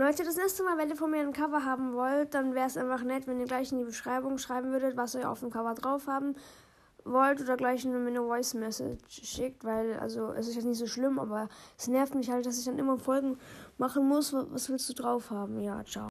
falls ihr das nächste Mal, wenn ihr von mir ein Cover haben wollt, dann wäre es einfach nett, wenn ihr gleich in die Beschreibung schreiben würdet, was ihr auf dem Cover drauf haben wollt oder gleich nur eine Voice Message schickt, weil, also, es ist jetzt nicht so schlimm, aber es nervt mich halt, dass ich dann immer Folgen machen muss. Was willst du drauf haben? Ja, ciao.